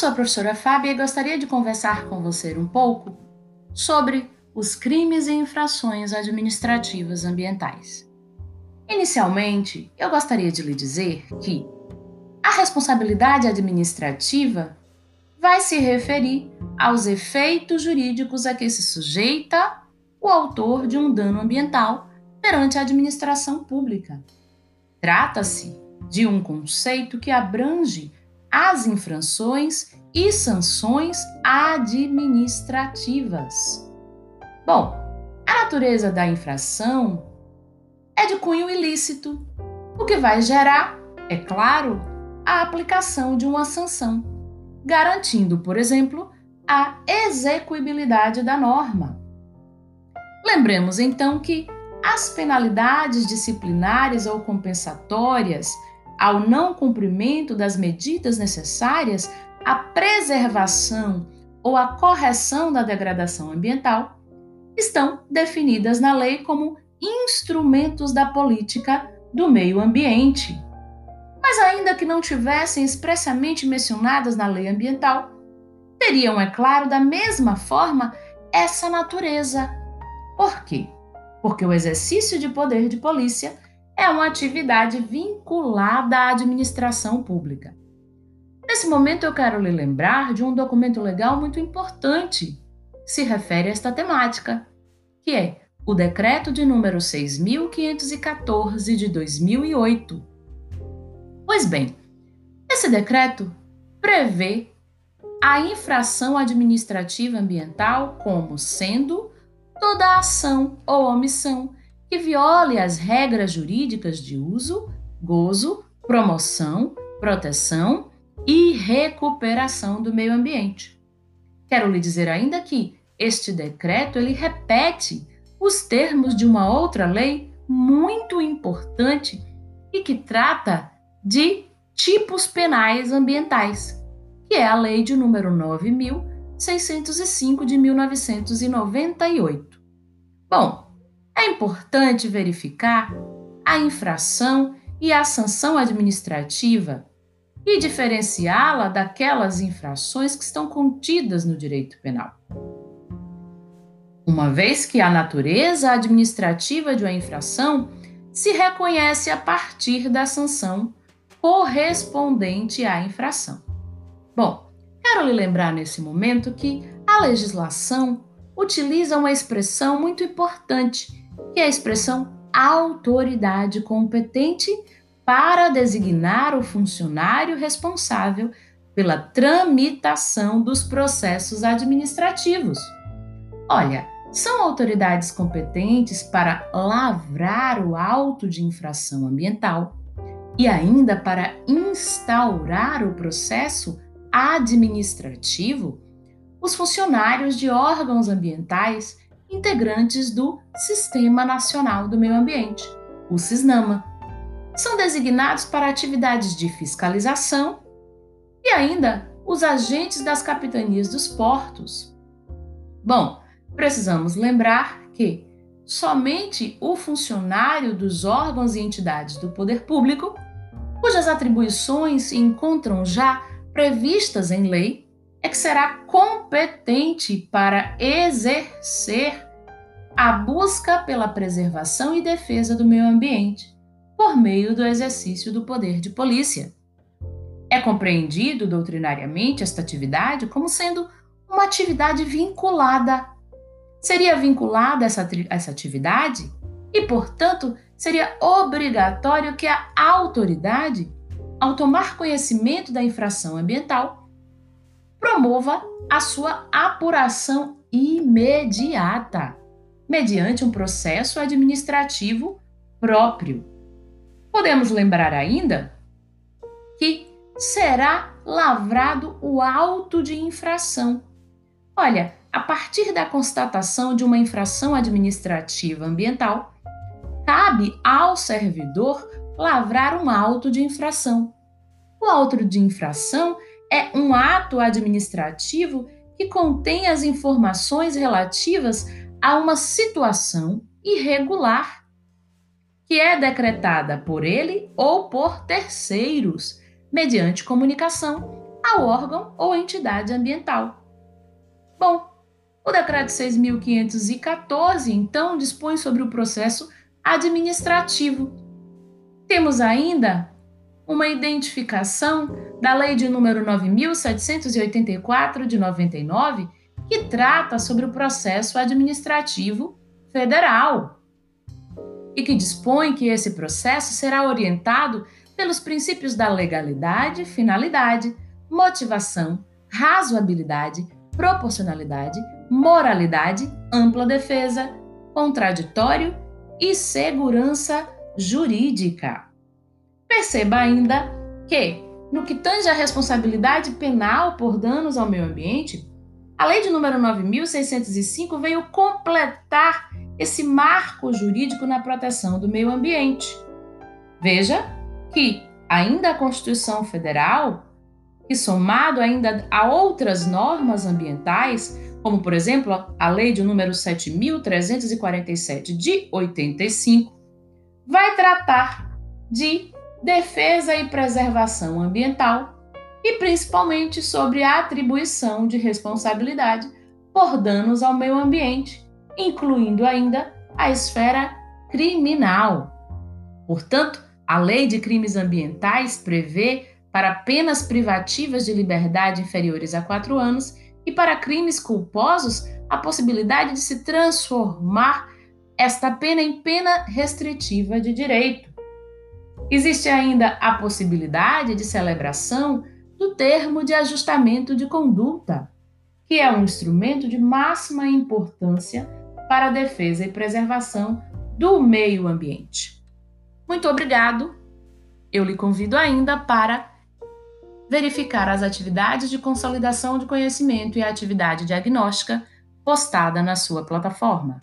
sou a professora Fábia e gostaria de conversar com você um pouco sobre os crimes e infrações administrativas ambientais. Inicialmente, eu gostaria de lhe dizer que a responsabilidade administrativa vai se referir aos efeitos jurídicos a que se sujeita o autor de um dano ambiental perante a administração pública. Trata-se de um conceito que abrange as infrações e sanções administrativas. Bom, a natureza da infração é de cunho ilícito, o que vai gerar, é claro, a aplicação de uma sanção, garantindo, por exemplo, a execuibilidade da norma. Lembremos então que as penalidades disciplinares ou compensatórias ao não cumprimento das medidas necessárias à preservação ou à correção da degradação ambiental estão definidas na lei como instrumentos da política do meio ambiente. Mas, ainda que não tivessem expressamente mencionadas na lei ambiental, teriam, é claro, da mesma forma essa natureza. Por quê? Porque o exercício de poder de polícia é uma atividade vinculada à administração pública. Nesse momento, eu quero lhe lembrar de um documento legal muito importante que se refere a esta temática, que é o Decreto de número 6.514 de 2008. Pois bem, esse decreto prevê a infração administrativa ambiental como sendo toda ação ou omissão que viole as regras jurídicas de uso, gozo, promoção, proteção e recuperação do meio ambiente. Quero lhe dizer ainda que este decreto ele repete os termos de uma outra lei muito importante e que trata de tipos penais ambientais, que é a lei de número 9605 de 1998. Bom, é importante verificar a infração e a sanção administrativa e diferenciá-la daquelas infrações que estão contidas no direito penal. Uma vez que a natureza administrativa de uma infração se reconhece a partir da sanção correspondente à infração. Bom, quero lhe lembrar nesse momento que a legislação utiliza uma expressão muito importante que é a expressão autoridade competente para designar o funcionário responsável pela tramitação dos processos administrativos. Olha, são autoridades competentes para lavrar o auto de infração ambiental e ainda para instaurar o processo administrativo os funcionários de órgãos ambientais integrantes do Sistema Nacional do Meio Ambiente, o SISNAMA. São designados para atividades de fiscalização e ainda os agentes das capitanias dos portos. Bom, precisamos lembrar que somente o funcionário dos órgãos e entidades do poder público, cujas atribuições se encontram já previstas em lei, é que será competente para exercer a busca pela preservação e defesa do meio ambiente por meio do exercício do poder de polícia. É compreendido doutrinariamente esta atividade como sendo uma atividade vinculada. Seria vinculada essa, essa atividade e, portanto, seria obrigatório que a autoridade, ao tomar conhecimento da infração ambiental, promova a sua apuração imediata, mediante um processo administrativo próprio. Podemos lembrar ainda que será lavrado o auto de infração. Olha, a partir da constatação de uma infração administrativa ambiental, cabe ao servidor lavrar um auto de infração. O auto de infração é um ato administrativo que contém as informações relativas a uma situação irregular que é decretada por ele ou por terceiros, mediante comunicação ao órgão ou entidade ambiental. Bom, o decreto 6514 então dispõe sobre o processo administrativo. Temos ainda uma identificação da Lei de número 9784 de 99, que trata sobre o processo administrativo federal e que dispõe que esse processo será orientado pelos princípios da legalidade, finalidade, motivação, razoabilidade, proporcionalidade, moralidade, ampla defesa, contraditório e segurança jurídica. Perceba ainda que, no que tange à responsabilidade penal por danos ao meio ambiente, a lei de número 9605 veio completar esse marco jurídico na proteção do meio ambiente. Veja que ainda a Constituição Federal, que somado ainda a outras normas ambientais, como por exemplo a lei de número 7347 de 85, vai tratar de defesa e preservação ambiental e principalmente sobre a atribuição de responsabilidade por danos ao meio ambiente, incluindo ainda a esfera criminal. Portanto, a Lei de Crimes Ambientais prevê para penas privativas de liberdade inferiores a quatro anos e para crimes culposos a possibilidade de se transformar esta pena em pena restritiva de direito. Existe ainda a possibilidade de celebração do termo de ajustamento de conduta, que é um instrumento de máxima importância para a defesa e preservação do meio ambiente. Muito obrigado. Eu lhe convido ainda para verificar as atividades de consolidação de conhecimento e a atividade diagnóstica postada na sua plataforma.